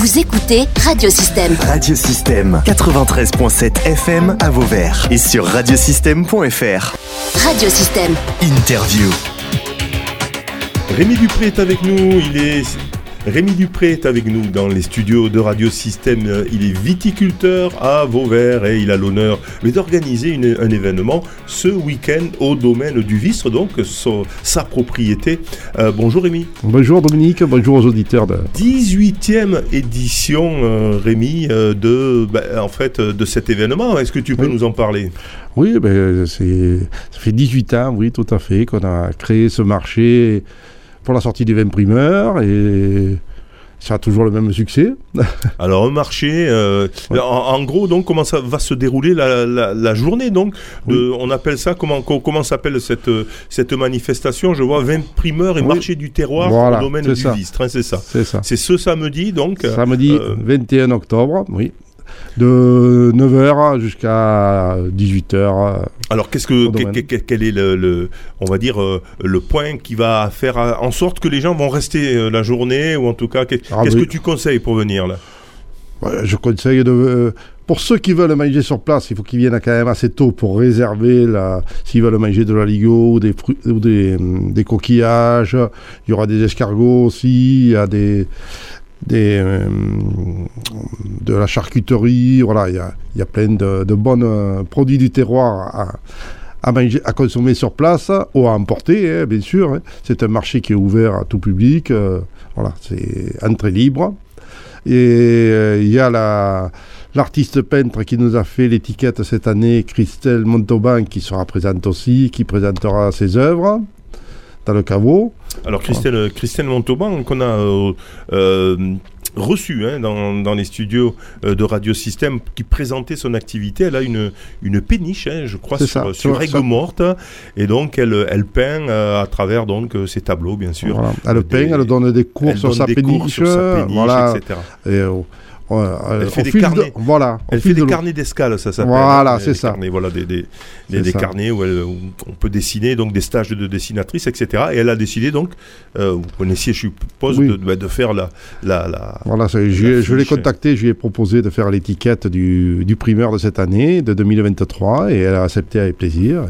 Vous écoutez Radiosystème. Radiosystème 93.7 FM à Vauvert et sur radiosystème.fr. Radiosystème. Interview. Rémi Dupré est avec nous, il est Rémi Dupré est avec nous dans les studios de Radio Système. Il est viticulteur à Vauvert et il a l'honneur d'organiser un événement ce week-end au domaine du Vistre, donc sa propriété. Euh, bonjour Rémi. Bonjour Dominique, bonjour aux auditeurs. De... 18e édition, euh, Rémi, euh, de, ben, en fait, de cet événement. Est-ce que tu peux nous en parler? Oui, ben, ça fait 18 ans, oui, tout à fait, qu'on a créé ce marché pour la sortie des vins primeurs et ça a toujours le même succès. Alors un marché, euh, en, gros donc comment ça va se dérouler la, journée donc On appelle ça comment comment s'appelle cette cette manifestation? Je vois vins primeurs et marché du terroir au domaine du Vistre, hein, c'est ça. C'est ça. C'est ce samedi donc. Samedi 21 euh, octobre, oui de 9h jusqu'à 18h. Alors, qu'est-ce que, quel est le, on va dire, euh, le point qui va faire en sorte que les gens vont rester euh, la journée, ou en tout cas, ah qu'est-ce que tu conseilles pour venir là? Je conseille de. Euh, pour ceux qui veulent manger sur place, il faut qu'ils viennent quand même assez tôt pour réserver la, s'ils veulent manger de la ligo ou des, ou des, des coquillages. Il y aura des escargots aussi, il y a des, euh, de la charcuterie, voilà, il y a, y a, plein de, de bons euh, produits du terroir à consommer sur place ou à emporter, hein, bien sûr. Hein. C'est un marché qui est ouvert à tout public, euh, voilà, c'est entrée libre. Et il y a la, l'artiste peintre qui nous a fait l'étiquette cette année, Christelle Montauban, qui sera présente aussi, qui présentera ses œuvres dans le caveau. Alors Christelle, Christelle Montauban, qu'on a euh, euh, reçu hein, dans, les studios euh, de Radio Système, qui présentait son activité. Elle a une, une péniche, hein, je crois, sur, sur Aigues Morte. Et donc, elle, elle peint à travers donc, ses tableaux, bien sûr. Elle peint, elle donne des cours, sur, sa péniche, voilà. etc. Et, elle fait des carnets. voilà. Elle fait des carnets d'escale, ça s'appelle. Voilà, c'est ça. Carnets, voilà, des, des, des, carnets où, on peut dessiner, donc des stages de dessinatrice, etc. Et elle a décidé donc, euh, vous connaissiez, je suppose, de, bah, de, faire la, la, la Voilà, je, je l'ai contacté, je lui ai proposé de faire l'étiquette du, du primeur de cette année, de 2023, et elle a accepté avec plaisir.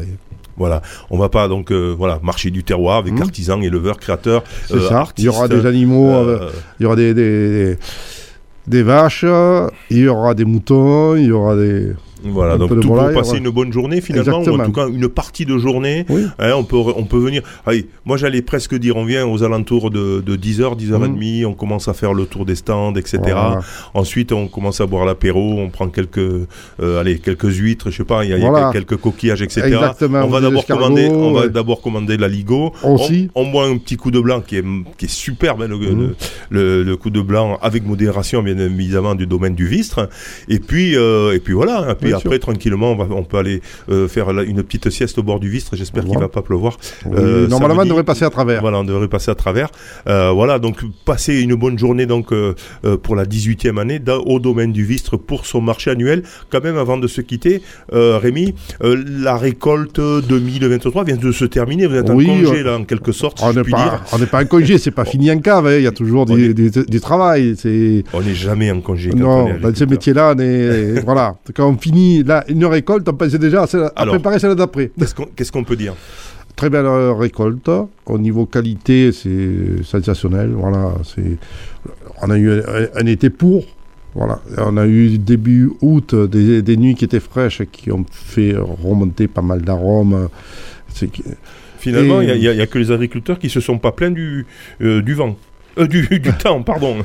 Voilà, on va pas donc euh, voilà marcher du terroir avec mmh. artisans, éleveurs, créateurs, euh, artistes. Il y aura des animaux, il y aura des des vaches, il y aura des moutons, il y aura des... Voilà, donc tout pour passer une bonne journée finalement, ou en tout cas une partie de journée. Hein, on, peut, on peut venir. Allez, moi j'allais presque dire, on vient aux alentours de, 10h, 10h30, on commence à faire le tour des stands, etc. Ensuite, on commence à boire l'apéro, on prend quelques, euh, allez, quelques huîtres, je sais pas, il y a, quelques coquillages, etc. Exactement, on va d'abord commander, on va d'abord commander la Ligo. Aussi. On, boit un petit coup de blanc qui est, qui est superbe, hein, le, le, coup de blanc avec modération, bien évidemment, du domaine du Vistre. Et puis, euh, et puis voilà. Puis après, tranquillement, on, peut aller euh, faire une petite sieste au bord du Vistre. J'espère qu'il ne va pas pleuvoir. Euh, normalement, on devrait passer à travers. Voilà, on devrait passer à travers. Euh, voilà, donc passer une bonne journée donc pour la 18e année au domaine du Vistre pour son marché annuel. Quand même, avant de se quitter, Rémi, la récolte 2023 vient de se terminer. Vous êtes en congé, là, en quelque sorte. on n'est pas, pas, en congé, c'est pas fini en cave. Hein. Il y a toujours du, travail. On n'est jamais en congé. non, dans ce métier-là, voilà. Quand on finit une récolte, on pensait déjà à, préparer celle d'après. Qu'est-ce qu'on peut dire? Très belle récolte. Au niveau qualité, c'est sensationnel. Voilà, on a eu un, été pour. Voilà. On a eu début août des, nuits qui étaient fraîches qui ont fait remonter pas mal d'arômes. Finalement, il n'y a, que les agriculteurs qui se sont pas plaints du, euh, du vent. Euh, du, temps, pardon.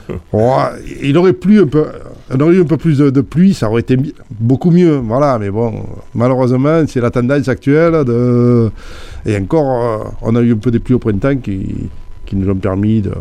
il aurait plu un peu, on aurait eu un peu plus de, pluie, ça aurait été beaucoup mieux. Voilà, mais bon, malheureusement, c'est la tendance actuelle. De... Et encore, euh, on a eu un peu des pluies au printemps qui, qui nous ont permis de,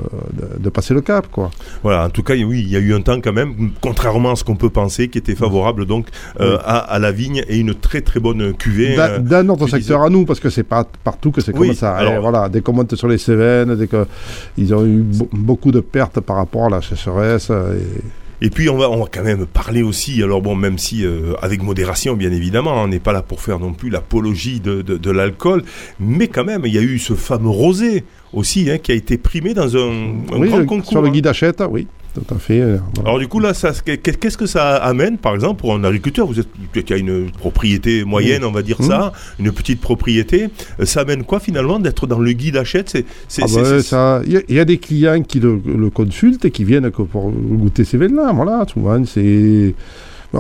de, passer le cap. Quoi. Voilà, en tout cas, oui, il y a eu un temps quand même, contrairement à ce qu'on peut penser, qui était favorable donc euh, à, à, la vigne et une très très bonne cuvée. Euh, dans, notre secteur à nous, parce que c'est pas partout que c'est comme ça. Alors, voilà, dès qu'on monte sur les Cévennes, dès qu'ils ont eu beaucoup de pertes par rapport à la sécheresse. Et, et puis on va, on va quand même parler aussi, alors bon, même si euh, avec modération bien évidemment, on n'est pas là pour faire non plus l'apologie de, de, l'alcool, mais quand même, il y a eu ce fameux rosé aussi hein, qui a été primé dans un, un grand concours. Sur le hein. guide Hachette, oui. tout à fait. Alors du coup là, qu'est-ce que ça amène, par exemple, pour un agriculteur? Vous êtes, qui a une propriété moyenne, on va dire ça, une petite propriété. Ça amène quoi finalement d'être dans le guide achète ah bah, Il y, a des clients qui le, consultent et qui viennent pour goûter ces vins-là. Voilà, souvent c'est.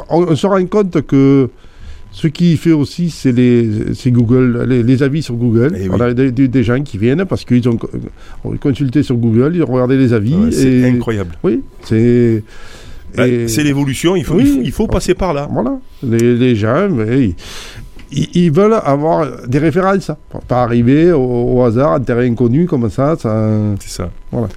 On, se rend compte que ce qui fait aussi, c'est les, Google, les, avis sur Google. Eh on a des, gens qui viennent parce qu'ils ont, consulté sur Google, ils ont regardé les avis. c'est incroyable. Oui, c'est. Bah, c'est l'évolution, il faut, il faut, passer par là. Voilà. Les, gens, ils, veulent avoir des références. Pas arriver au, hasard, en terrain inconnu comme ça. ça c'est ça. Voilà.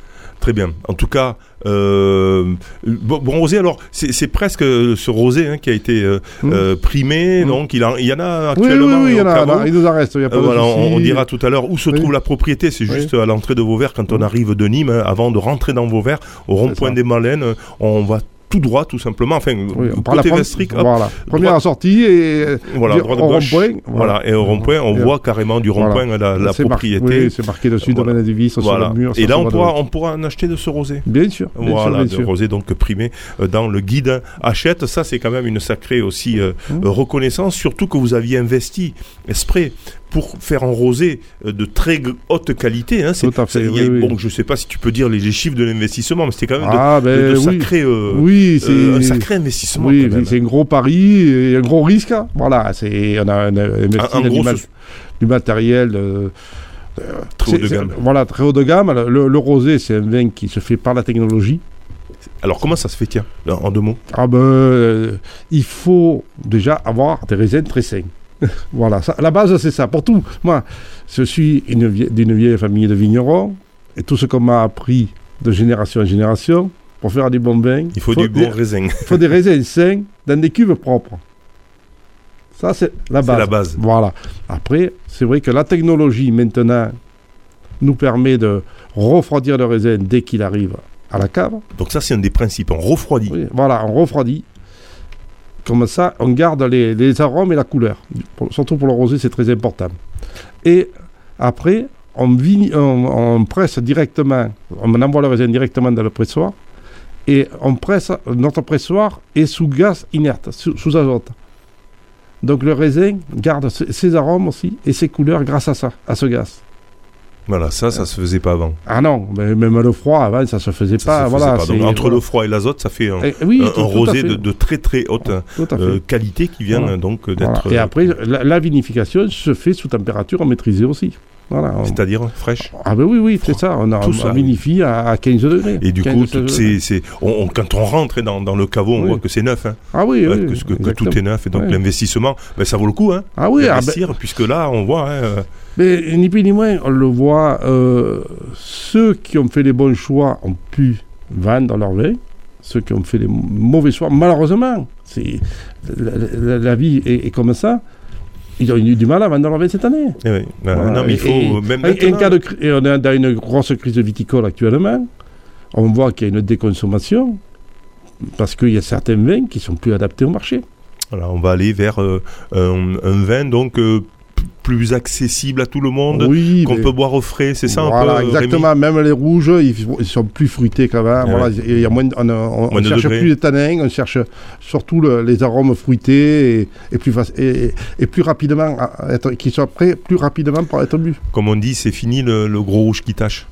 Très bien. En tout cas, euh, bon, rosé, alors c'est presque ce rosé hein, qui a été euh, mmh. euh, primé, mmh. donc il, il, y en a actuellement. Oui, oui, il y en a, il nous en reste. on, dira tout à l'heure où se trouve la propriété, c'est juste à l'entrée de Vauvert quand on arrive de Nîmes, hein, avant de rentrer dans Vauvert, au rond-point des Malènes, on va tout droit, tout simplement. Enfin, oui, on côté Vestric, voilà. Première sortie et voilà, droit de au rond-point. Voilà. et au rond-point, on voit carrément du rond-point la, la propriété. oui, c'est marqué dessus dans la devise sur le mur. Et là, on pourra, on pourra en acheter de ce rosé. Bien sûr. voilà, de rosé donc primé euh, dans le guide Achète. Ça, c'est quand même une sacrée aussi euh, mmh. reconnaissance, surtout que vous aviez investi esprit pour faire un rosé euh, de très haute qualité. Hein, Tout à fait, bon, je ne sais pas si tu peux dire les, chiffres de l'investissement, mais c'était quand même de, ah, ben sacré, euh, euh, un sacré investissement. Oui, c'est un gros pari et un gros risque. Hein. Voilà, c'est, on a, investi du, matériel. très haut de gamme. Voilà, très haut de gamme. Le, rosé, c'est un vin qui se fait par la technologie. Alors comment ça se fait, tiens, en deux mots? Ah ben, il faut déjà avoir des raisins très sains. voilà, ça, la base c'est ça. Pour tout, moi, je suis d'une vieille famille de vignerons et tout ce qu'on m'a appris de génération en génération, pour faire du bon vin, il faut, du bon raisin. Il faut des raisins sains dans des cuves propres. Ça, c'est la base. la base. Voilà. Après, c'est vrai que la technologie, maintenant, nous permet de refroidir le raisin dès qu'il arrive à la cave. Donc ça, c'est un des principes. On refroidit. voilà, on refroidit. Comme ça, on garde les, arômes et la couleur. surtout pour le rosé, c'est très important. Et après, on, presse directement, on envoie le raisin directement dans le pressoir. Et on presse, notre pressoir est sous gaz inerte, sous, azote. Donc le raisin garde ses arômes aussi et ses couleurs grâce à ça, à ce gaz. Voilà, ça, ça se faisait pas avant. Ah non, mais même le froid avant, ça se faisait pas. voilà, entre le froid et l'azote, ça fait un, eh rosé de, très très haute euh, qualité qui vient donc d'être. Et après, la, vinification se fait sous température maîtrisée aussi. Voilà, C'est-à-dire fraîche Ah ben oui, oui, c'est ça. On, a, on vinifie à, 15 degrés. Et du coup, c'est, quand on rentre dans, dans le caveau, on voit que c'est neuf. Hein. Ah oui, oui que, tout est neuf. Et donc l'investissement, ben, ça vaut le coup. Hein, ah oui, ah ben puisque là, on voit... Hein, mais ni plus ni moins, on le voit, euh, ceux qui ont fait les bons choix ont pu vendre leur vin. Ceux qui ont fait les mauvais choix, malheureusement, c'est la, vie est, comme ça. Ils ont eu du mal à vendre leur vin cette année. Eh oui. Non, mais il faut et, même cas de, et on est dans une grosse crise viticole actuellement. On voit qu'il y a une déconsommation parce qu'il y a certains vins qui sont plus adaptés au marché. Alors on va aller vers euh, un, vin donc euh, plus accessible à tout le monde, oui, qu'on peut boire au frais, c'est ça voilà, un peu exactement. Même les rouges, ils, sont plus fruités quand même. Voilà, il y a moins, on, on, cherche plus de tanins, on cherche surtout les arômes fruités et, plus, et, et, plus rapidement, être, qui soient prêts plus rapidement pour être bu. Comme on dit, c'est fini le, le gros rouge qui tâche.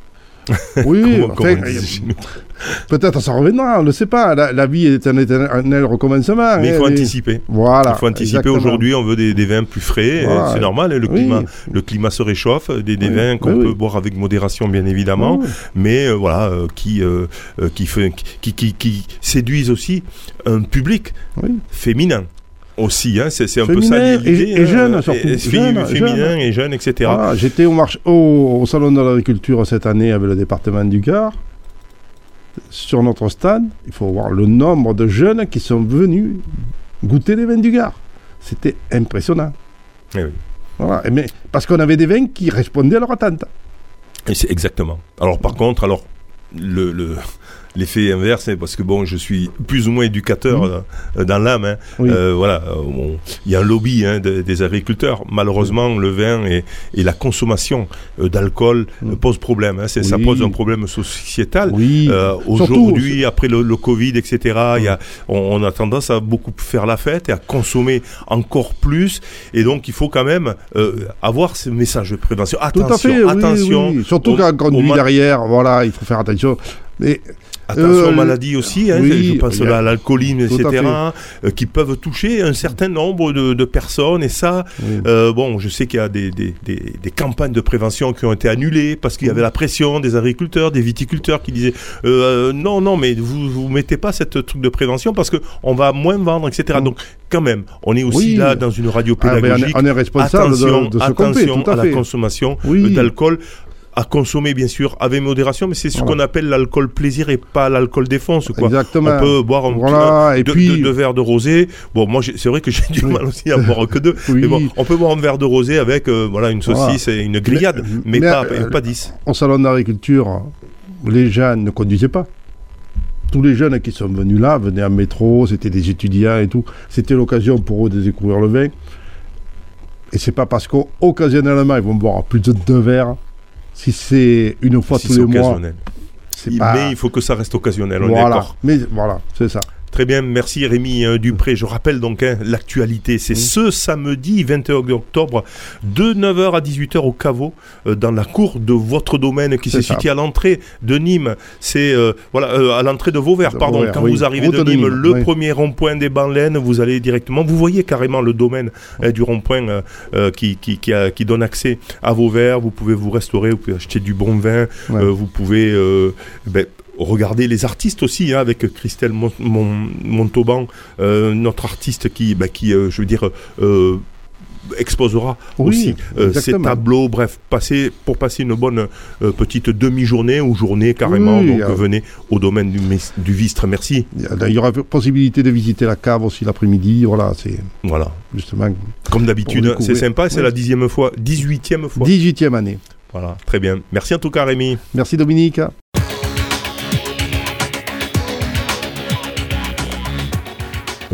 Oui, peut-être ça reviendra, on ne sait pas. La, vie est un éternel recommencement. Mais il faut anticiper. Voilà. Il faut anticiper. Aujourd'hui, on veut des, vins plus frais. C'est normal, hein, le, climat, le climat se réchauffe. Des, vins qu'on peut boire avec modération, bien évidemment. Mais euh, voilà, euh, qui, euh, qui, fait, qui, qui, qui séduisent aussi un public féminin aussi, hein, c'est un peu ça l'idée. Et, et, jeune, surtout. Et, jeune, féminin et jeune, etc. J'étais au, au, au, Salon de l'Agriculture cette année avec le département du Gard. Sur notre stade, il faut voir le nombre de jeunes qui sont venus goûter les vins du Gard. C'était impressionnant. Eh oui. Voilà. Mais, parce qu'on avait des vins qui répondaient à leur attente. Et c'est exactement. Alors par contre, alors le, le l'effet inverse, hein, parce que bon, je suis plus ou moins éducateur mmh. euh, dans l'âme. Hein. Euh, voilà, il y a un lobby hein, des agriculteurs. Malheureusement, le vin et, et la consommation d'alcool mmh. pose problème. Hein. Ça pose un problème sociétal. Aujourd'hui, après le, Covid, etc., y a, on, a tendance à beaucoup faire la fête et à consommer encore plus. Et donc, il faut quand même avoir ce message de prévention. Attention, attention. Surtout quand on conduit derrière, voilà, il faut faire attention. Mais Attention aux euh, maladies aussi, hein, je pense à l'alcoolisme, etc., euh, qui peuvent toucher un certain nombre de, personnes. Et ça, euh, bon, je sais qu'il y a des, des, des, campagnes de prévention qui ont été annulées parce qu'il y avait la pression des agriculteurs, des viticulteurs qui disaient non, non, mais vous vous mettez pas cette truc de prévention parce que on va moins vendre, etc. Donc quand même, on est aussi là dans une radio ah, pédagogique. on est responsable attention, de, de attention à, la consommation d'alcool à consommer bien sûr avec modération, mais c'est ce qu'on appelle l'alcool plaisir et pas l'alcool défense. Quoi. Exactement. On peut boire un petit, et puis... deux, verres de rosé. Bon, moi c'est vrai que j'ai du mal aussi à boire que deux. Mais bon, on peut boire un verre de rosé avec euh, voilà une saucisse et une grillade, mais, pas, euh, pas dix. En salon d'agriculture, les jeunes ne conduisaient pas tous les jeunes qui sont venus là venaient en métro, c'était des étudiants et tout. C'était l'occasion pour eux de découvrir le vin. Et c'est pas parce qu'occasionnellement ils vont boire plus de deux verres si c'est une fois tous les mois. Mais il faut que ça reste occasionnel, on voilà. Mais voilà, c'est ça. Très bien, merci Rémi euh, Dupré. Je rappelle donc hein, l'actualité. C'est ce samedi 21 octobre de 9h à 18h au caveau euh, dans la cour de votre domaine qui se situe à l'entrée de Nîmes. C'est euh, voilà à l'entrée de Vauvert, pardon. Quand vous arrivez de Nîmes, le premier rond-point des Banlaines, vous allez directement. Vous voyez carrément le domaine du rond-point qui, qui, qui, donne accès à Vauvert. Vous pouvez vous restaurer, vous pouvez acheter du bon vin, vous pouvez ben, regardez les artistes aussi, hein, avec Christelle Montauban, euh, notre artiste qui, bah, qui euh, je veux dire, euh, exposera aussi ses tableaux, bref, passer, pour passer une bonne petite demi-journée ou journée carrément, donc venez au domaine du, du Vistre, merci. Il y aura possibilité de visiter la cave aussi l'après-midi, voilà, c'est... Voilà. Justement. Comme d'habitude, c'est sympa, c'est la dixième fois, dix-huitième fois. Dix-huitième année. Voilà, très bien. Merci en tout cas Rémi. Merci Dominique.